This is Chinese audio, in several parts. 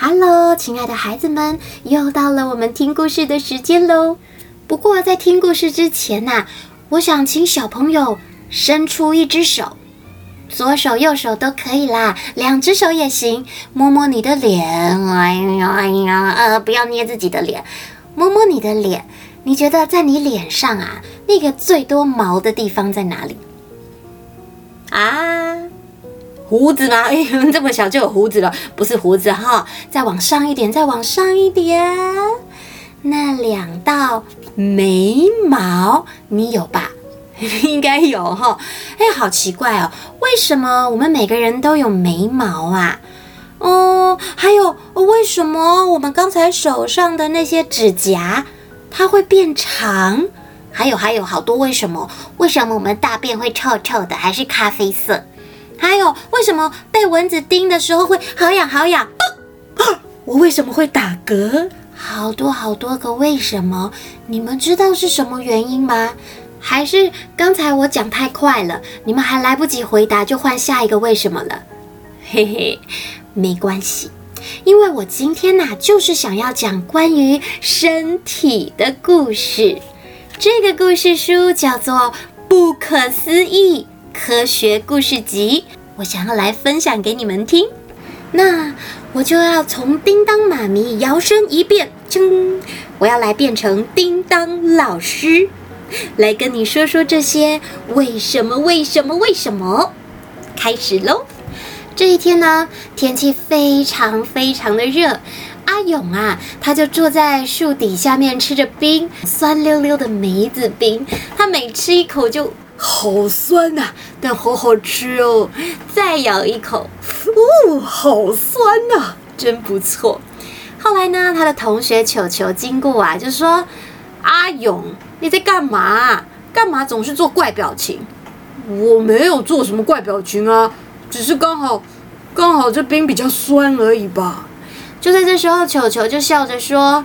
Hello，亲爱的孩子们，又到了我们听故事的时间喽。不过在听故事之前呐、我想请小朋友伸出一只手，左手右手都可以啦，两只手也行，摸摸你的脸。哎呀哎呀，呃，不要捏自己的脸，摸摸你的脸。你觉得在你脸上啊，那个最多毛的地方在哪里？啊？胡子吗？哎，这么小就有胡子了？不是胡子哈，再往上一点，再往上一点，那两道眉毛你有吧？应该有哈。哎，好奇怪哦，为什么我们每个人都有眉毛啊？哦，还有为什么我们刚才手上的那些指甲它会变长？还有还有好多为什么？为什么我们大便会臭臭的，还是咖啡色？还有，为什么被蚊子叮的时候会好痒好痒？我为什么会打嗝？好多好多个为什么？你们知道是什么原因吗？还是刚才我讲太快了，你们还来不及回答就换下一个为什么了？嘿嘿，没关系，因为我今天呐、就是想要讲关于身体的故事。这个故事书叫做《不可思议》。科学故事集，我想要来分享给你们听。那我就要从叮当妈咪摇身一变，噌！我要来变成叮当老师，来跟你说说这些为什么、为什么、为什么。开始喽！这一天呢，天气非常非常的热。阿勇啊，他就坐在树底下面吃着冰，酸溜溜的梅子冰。他每吃一口就。好酸呐、啊，但好好吃哦！再咬一口，哦，好酸呐、啊，真不错。后来呢，他的同学球球经过啊，就说：“阿勇，你在干嘛？干嘛总是做怪表情？”我没有做什么怪表情啊，只是刚好，刚好这冰比较酸而已吧。就在这时候，球球就笑着说：“，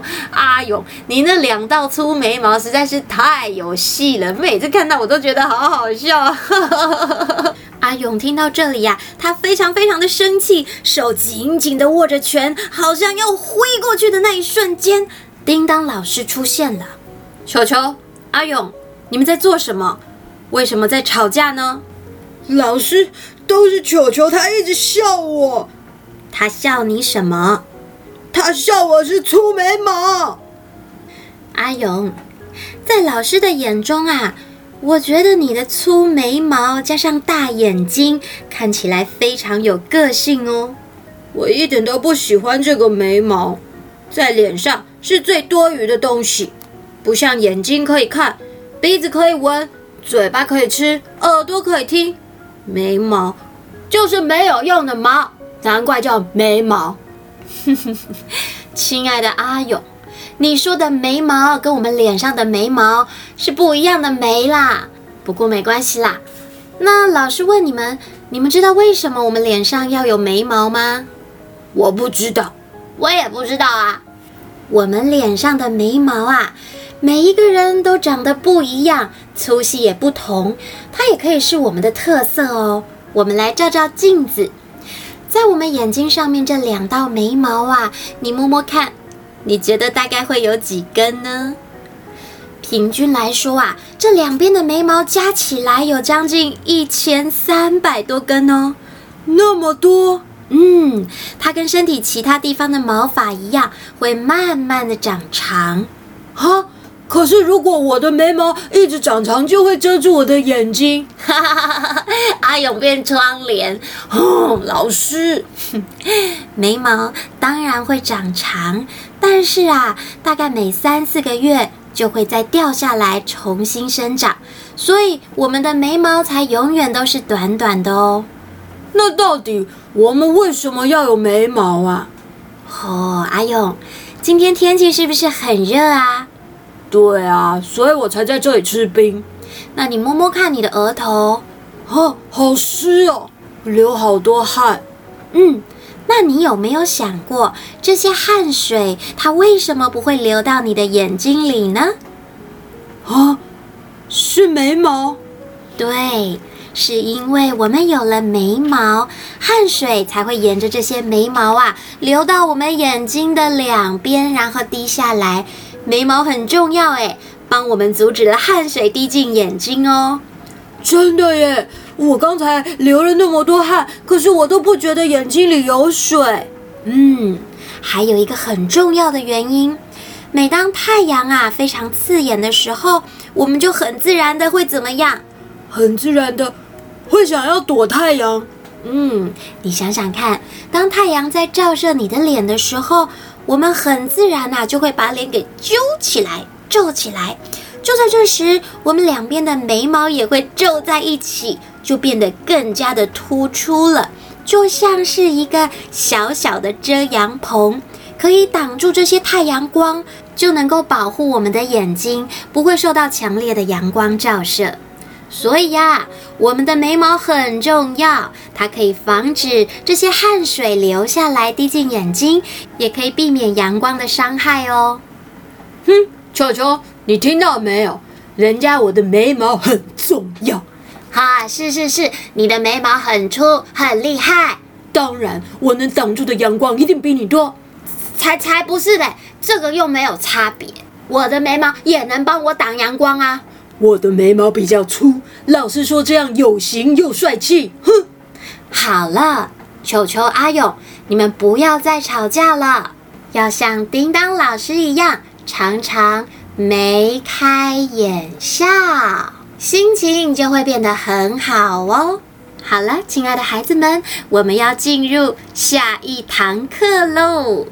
阿勇，你那两道粗眉毛实在是太有戏了，每次看到我都觉得好好笑。”阿勇听到这里呀、他非常非常的生气，手紧紧的握着拳，好像要挥过去的那一瞬间，叮当老师出现了。球球，阿勇，你们在做什么？为什么在吵架呢？老师，都是球球，他一直笑我。他笑你什么？他笑我是粗眉毛。阿勇，在老师的眼中啊，我觉得你的粗眉毛加上大眼睛，看起来非常有个性哦。我一点都不喜欢这个眉毛，在脸上是最多余的东西，不像眼睛可以看，鼻子可以闻，嘴巴可以吃，耳朵可以听，眉毛就是没有用的毛。难怪叫眉毛，亲爱的阿勇，你说的眉毛跟我们脸上的眉毛是不一样的眉啦。不过没关系啦。那老师问你们，你们知道为什么我们脸上要有眉毛吗？我不知道，我也不知道啊。我们脸上的眉毛啊，每一个人都长得不一样，粗细也不同，它也可以是我们的特色哦。我们来照照镜子。在我们眼睛上面这两道眉毛啊，你摸摸看，你觉得大概会有几根呢？平均来说啊，这两边的眉毛加起来有将近一千三百多根哦，那么多？嗯，它跟身体其他地方的毛发一样，会慢慢的长长。哈？可是，如果我的眉毛一直长长，就会遮住我的眼睛。哈哈哈哈哈！阿勇变窗帘。哦，老师，眉毛当然会长长，但是啊，大概每三四个月就会再掉下来，重新生长。所以，我们的眉毛才永远都是短短的哦。那到底我们为什么要有眉毛啊？哦，阿勇，今天天气是不是很热啊？对啊，所以我才在这里吃冰。那你摸摸看你的额头，哦，好湿哦，流好多汗。嗯，那你有没有想过，这些汗水它为什么不会流到你的眼睛里呢？啊，是眉毛。对，是因为我们有了眉毛，汗水才会沿着这些眉毛啊流到我们眼睛的两边，然后滴下来。眉毛很重要诶，帮我们阻止了汗水滴进眼睛哦。真的耶！我刚才流了那么多汗，可是我都不觉得眼睛里有水。嗯，还有一个很重要的原因。每当太阳啊非常刺眼的时候，我们就很自然的会怎么样？很自然的会想要躲太阳。嗯，你想想看，当太阳在照射你的脸的时候，我们很自然呐就会把脸给揪起来、皱起来。就在这时，我们两边的眉毛也会皱在一起，就变得更加的突出了，就像是一个小小的遮阳棚。可以挡住这些太阳光，就能够保护我们的眼睛不会受到强烈的阳光照射。所以呀，我们的眉毛很重要，它可以防止这些汗水流下来滴进眼睛，也可以避免阳光的伤害哦。哼，球球，你听到没有？人家我的眉毛很重要。哈，是是是，你的眉毛很粗，很厉害。当然，我能挡住的阳光一定比你多。才才不是嘞，这个又没有差别。我的眉毛也能帮我挡阳光啊。我的眉毛比较粗，老师说这样有型又帅气。哼，好了，球球阿勇，你们不要再吵架了，要像叮当老师一样，常常眉开眼笑，心情就会变得很好哦。好了，亲爱的孩子们，我们要进入下一堂课喽。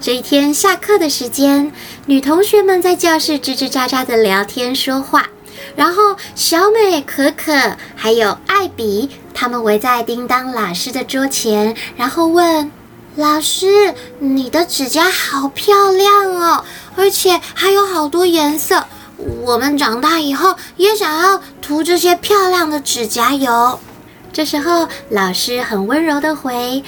这一天下课的时间，女同学们在教室吱吱喳喳的聊天说话。然后小美、可可还有艾比，他们围在叮当老师的桌前，然后问老师：“你的指甲好漂亮哦，而且还有好多颜色。我们长大以后也想要涂这些漂亮的指甲油。”这时候，老师很温柔的回：“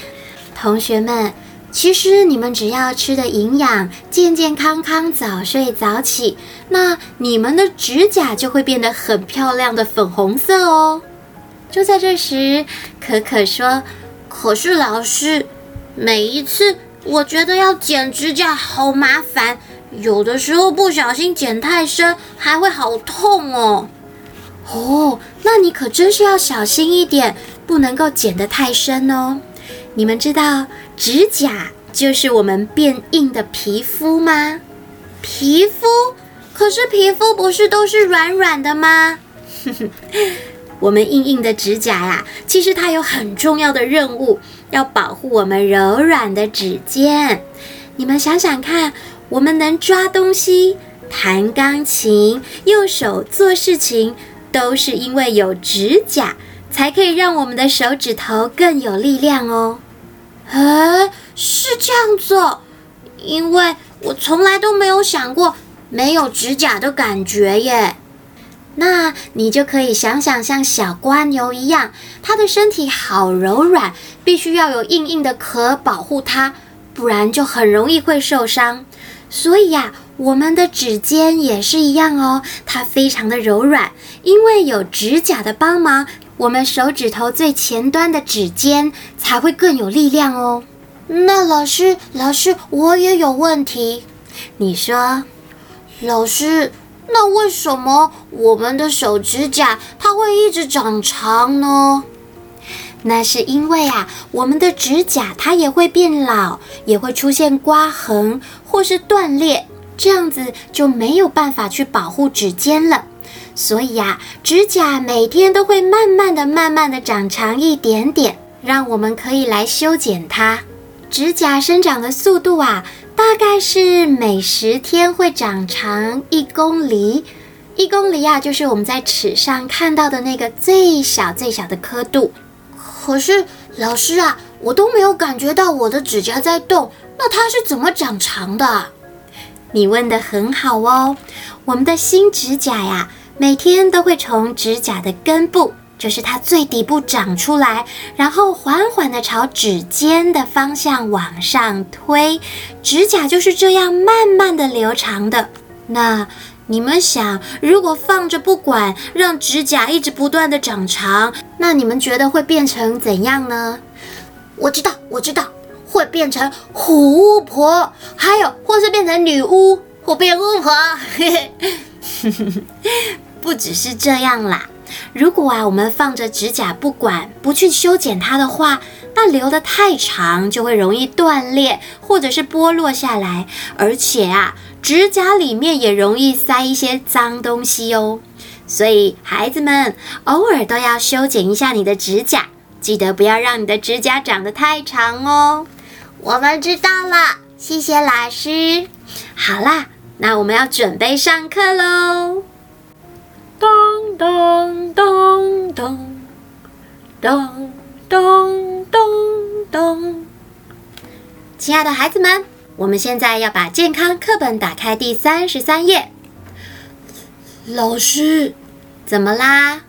同学们。”其实你们只要吃的营养，健健康康，早睡早起，那你们的指甲就会变得很漂亮的粉红色哦。就在这时，可可说：“可是老师，每一次我觉得要剪指甲好麻烦，有的时候不小心剪太深，还会好痛哦。”哦，那你可真是要小心一点，不能够剪得太深哦。你们知道指甲就是我们变硬的皮肤吗？皮肤？可是皮肤不是都是软软的吗？我们硬硬的指甲呀，其实它有很重要的任务，要保护我们柔软的指尖。你们想想看，我们能抓东西、弹钢琴、右手做事情，都是因为有指甲。才可以让我们的手指头更有力量哦。哎，是这样子哦，因为我从来都没有想过没有指甲的感觉耶。那你就可以想想像小蜗牛一样，它的身体好柔软，必须要有硬硬的壳保护它，不然就很容易会受伤。所以呀，我们的指尖也是一样哦，它非常的柔软，因为有指甲的帮忙。我们手指头最前端的指尖才会更有力量哦。那老师，老师，我也有问题。你说，老师，那为什么我们的手指甲它会一直长长呢？那是因为啊，我们的指甲它也会变老，也会出现刮痕或是断裂，这样子就没有办法去保护指尖了。所以呀，指甲每天都会慢慢的、慢慢的长长一点点，让我们可以来修剪它。指甲生长的速度啊，大概是每十天会长长一公厘。一公厘啊，就是我们在尺上看到的那个最小最小的刻度。可是老师啊，我都没有感觉到我的指甲在动，那它是怎么长长的？你问得很好哦，我们的新指甲呀。每天都会从指甲的根部，就是它最底部长出来，然后缓缓地朝指尖的方向往上推，指甲就是这样慢慢的留长的。那你们想，如果放着不管，让指甲一直不断的长长，那你们觉得会变成怎样呢？我知道，我知道，会变成虎巫婆，还有或是变成女巫或变巫婆。不只是这样啦，如果啊，我们放着指甲不管，不去修剪它的话，那留得太长就会容易断裂，或者是剥落下来，而且啊，指甲里面也容易塞一些脏东西哦。所以孩子们偶尔都要修剪一下你的指甲，记得不要让你的指甲长得太长哦。我们知道了，谢谢老师。好啦，那我们要准备上课喽。亲爱的孩子们，我们现在要把健康课本打开第三十三页。老师，怎么啦？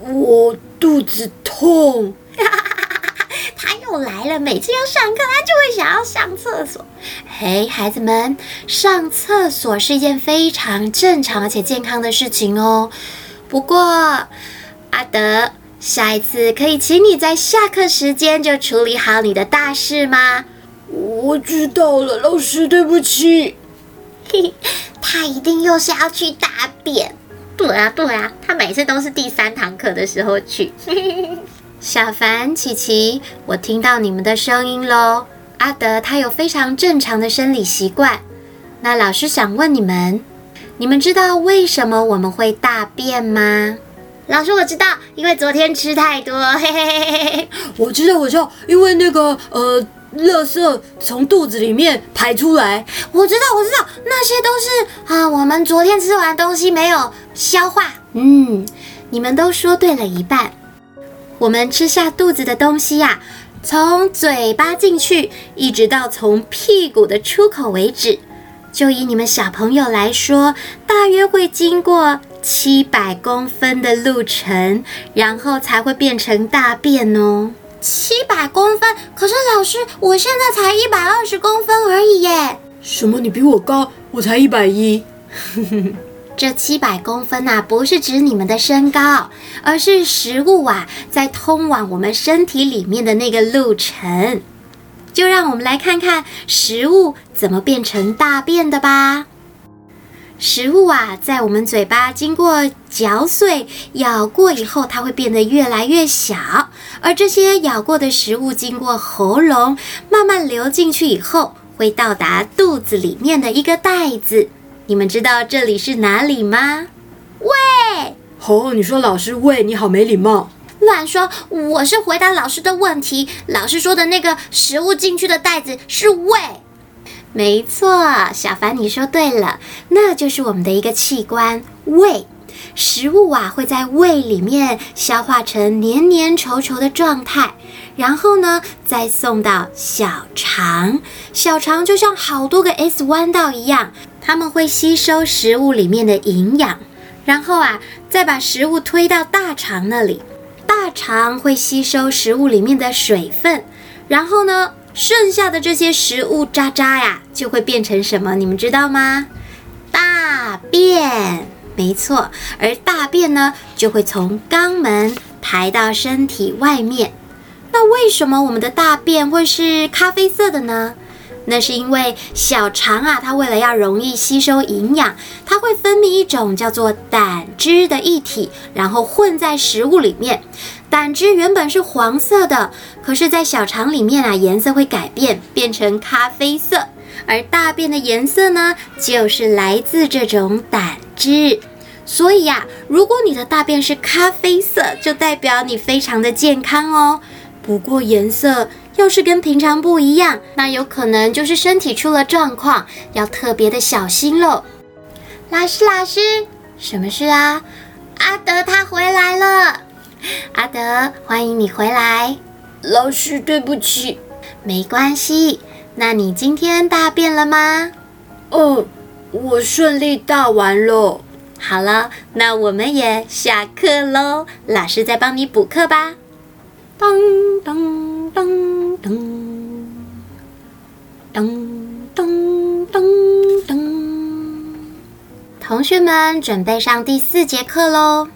我肚子痛。他又来了，每次要上课，他就会想要上厕所。嘿，孩子们，上厕所是一件非常正常而且健康的事情哦。不过，阿德，下一次可以请你在下课时间就处理好你的大事吗？我知道了，老师，对不起。他一定又是要去大便。对啊，对啊，他每次都是第三堂课的时候去。小凡、琪琪，我听到你们的声音喽。阿德他有非常正常的生理习惯。那老师想问你们，你们知道为什么我们会大便吗？老师，我知道，因为昨天吃太多。嘿嘿嘿嘿嘿。我知道，我知道，因为那个呃，垃圾从肚子里面排出来。我知道，我知道，那些都是啊，我们昨天吃完东西没有消化。嗯，你们都说对了一半。我们吃下肚子的东西呀、啊。从嘴巴进去，一直到从屁股的出口为止，就以你们小朋友来说，大约会经过七百公分的路程，然后才会变成大便哦。七百公分？可是老师，我现在才一百二十公分而已耶。什么？你比我高？我才一百一。这七百公分呐，不是指你们的身高，而是食物啊，在通往我们身体里面的那个路程。就让我们来看看食物怎么变成大便的吧。食物啊，在我们嘴巴经过嚼碎、咬过以后，它会变得越来越小。而这些咬过的食物，经过喉咙慢慢流进去以后，会到达肚子里面的一个袋子。你们知道这里是哪里吗？胃。哦，你说老师胃，你好没礼貌。乱说，我是回答老师的问题。老师说的那个食物进去的袋子是胃。没错，小凡你说对了，那就是我们的一个器官——胃。食物啊会在胃里面消化成黏黏稠稠的状态，然后呢再送到小肠。小肠就像好多个 S 弯道一样。他们会吸收食物里面的营养，然后啊，再把食物推到大肠那里。大肠会吸收食物里面的水分，然后呢，剩下的这些食物渣渣呀，就会变成什么？你们知道吗？大便，没错。而大便呢，就会从肛门排到身体外面。那为什么我们的大便会是咖啡色的呢？那是因为小肠啊，它为了要容易吸收营养，它会分泌一种叫做胆汁的液体，然后混在食物里面。胆汁原本是黄色的，可是，在小肠里面啊，颜色会改变，变成咖啡色。而大便的颜色呢，就是来自这种胆汁。所以呀，如果你的大便是咖啡色，就代表你非常的健康哦。不过颜色。要是跟平常不一样，那有可能就是身体出了状况，要特别的小心喽。老师，老师，什么事啊？阿德他回来了。阿德，欢迎你回来。老师，对不起。没关系。那你今天大便了吗？哦，我顺利大完了。好了，那我们也下课喽。老师再帮你补课吧。当当当当当当当当。同学们准备上第四节课喽。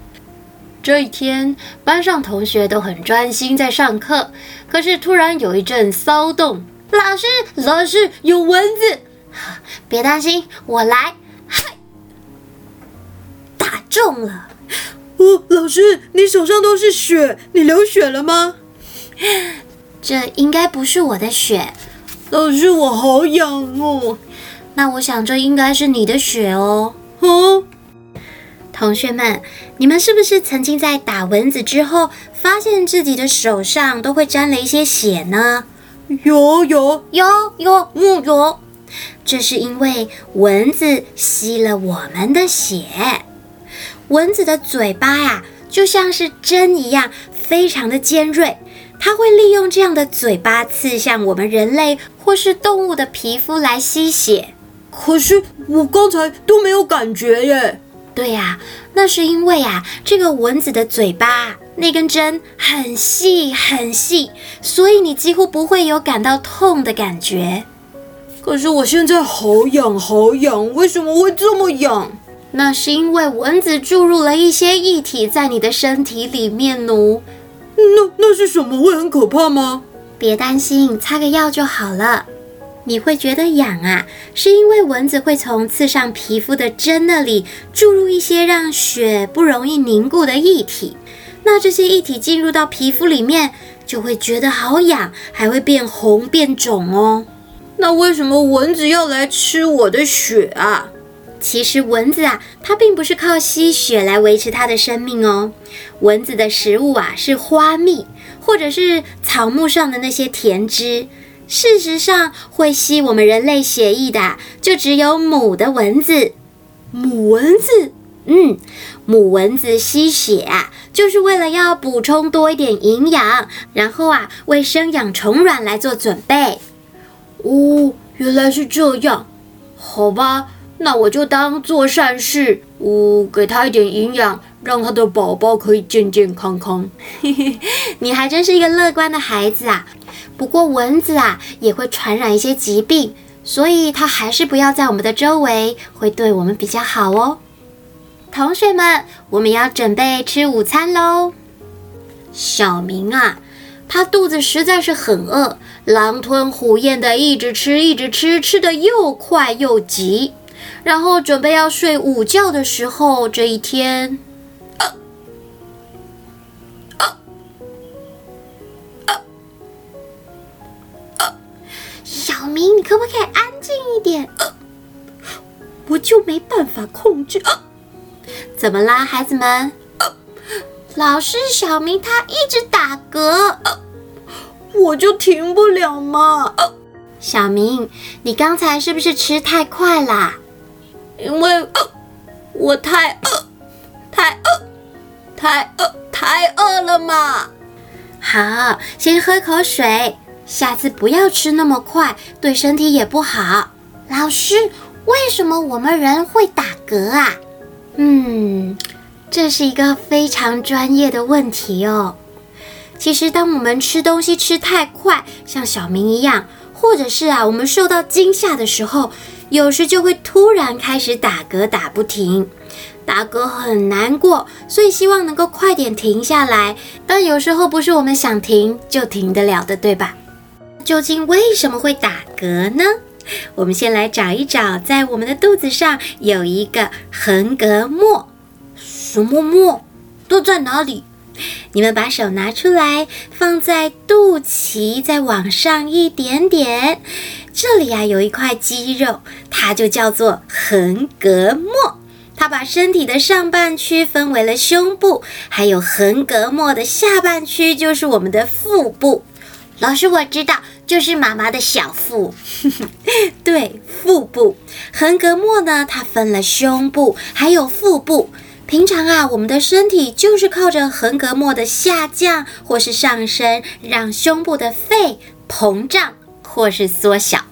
这一天，班上同学都很专心在上课，可是突然有一阵骚动。老师，老师，有蚊子！别担心，我来。嗨，打中了。哦，老师，你手上都是血，你流血了吗？这应该不是我的血。老师，我好痒哦。那我想这应该是你的血哦。哦，同学们，你们是不是曾经在打蚊子之后，发现自己的手上都会沾了一些血呢？有有有有有有，这是因为蚊子吸了我们的血。蚊子的嘴巴呀，就像是针一样，非常的尖锐。它会利用这样的嘴巴刺向我们人类或是动物的皮肤来吸血。可是我刚才都没有感觉耶。对呀，那是因为啊，这个蚊子的嘴巴。那根针很细很细，所以你几乎不会有感到痛的感觉。可是我现在好痒好痒，为什么会这么痒？那是因为蚊子注入了一些液体在你的身体里面哦。那那是什么？会很可怕吗？别担心，擦个药就好了。你会觉得痒啊，是因为蚊子会从刺上皮肤的针那里注入一些让血不容易凝固的液体。那这些液体进入到皮肤里面，就会觉得好痒，还会变红变肿哦。那为什么蚊子要来吃我的血啊？其实蚊子啊，它并不是靠吸血来维持它的生命哦。蚊子的食物啊是花蜜，或者是草木上的那些甜汁。事实上，会吸我们人类血液的，就只有母的蚊子。母蚊子，嗯。母蚊子吸血啊，就是为了要补充多一点营养，然后啊，为生养虫卵来做准备。哦，原来是这样，好吧，那我就当做善事，哦，给它一点营养，让它的宝宝可以健健康康。嘿嘿，你还真是一个乐观的孩子啊。不过蚊子啊，也会传染一些疾病，所以它还是不要在我们的周围，会对我们比较好哦。同学们，我们要准备吃午餐喽。小明啊，他肚子实在是很饿，狼吞虎咽的一直吃，一直吃，吃的又快又急。然后准备要睡午觉的时候，这一天，啊啊啊啊！小明，你可不可以安静一点？啊，我就没办法控制。啊怎么啦，孩子们？呃、老师，小明他一直打嗝，呃、我就停不了嘛。呃、小明，你刚才是不是吃太快啦？因为、呃、我太饿，太饿，太饿，太饿了嘛。好，先喝口水，下次不要吃那么快，对身体也不好。老师，为什么我们人会打嗝啊？嗯，这是一个非常专业的问题哦。其实，当我们吃东西吃太快，像小明一样，或者是啊，我们受到惊吓的时候，有时就会突然开始打嗝打不停，打嗝很难过，所以希望能够快点停下来。但有时候不是我们想停就停得了的，对吧？究竟为什么会打嗝呢？我们先来找一找，在我们的肚子上有一个横膈膜，什么膜？都在哪里？你们把手拿出来，放在肚脐，再往上一点点，这里啊有一块肌肉，它就叫做横膈膜。它把身体的上半区分为了胸部，还有横膈膜的下半区就是我们的腹部。老师，我知道。就是妈妈的小腹，对，腹部横膈膜呢，它分了胸部还有腹部。平常啊，我们的身体就是靠着横膈膜的下降或是上升，让胸部的肺膨胀或是缩小。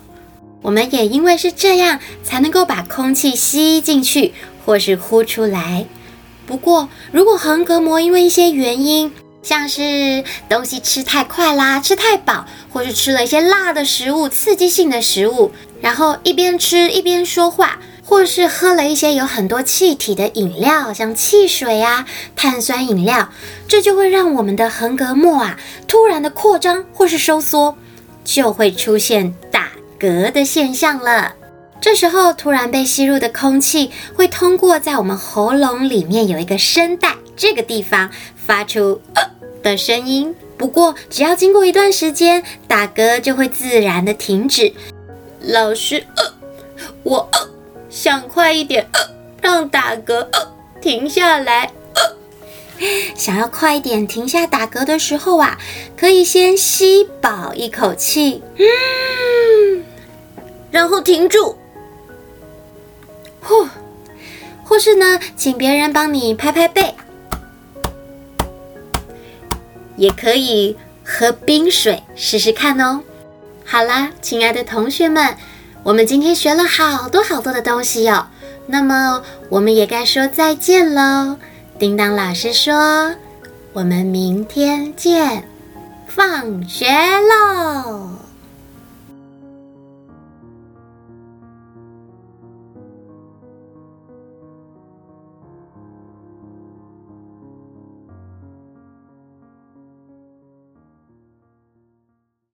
我们也因为是这样，才能够把空气吸进去或是呼出来。不过，如果横膈膜因为一些原因，像是东西吃太快啦，吃太饱，或是吃了一些辣的食物、刺激性的食物，然后一边吃一边说话，或是喝了一些有很多气体的饮料，像汽水啊、碳酸饮料，这就会让我们的横膈膜啊突然的扩张或是收缩，就会出现打嗝的现象了。这时候，突然被吸入的空气会通过在我们喉咙里面有一个声带这个地方发出呃的声音。不过，只要经过一段时间，打嗝就会自然的停止。老师，呃，我呃想快一点，呃，让打嗝呃停下来。呃，想要快一点停下打嗝的时候啊，可以先吸饱一口气，嗯，然后停住。呼，或是呢，请别人帮你拍拍背，也可以喝冰水试试看哦。好啦，亲爱的同学们，我们今天学了好多好多的东西哟。那么我们也该说再见喽。叮当老师说：“我们明天见，放学喽。”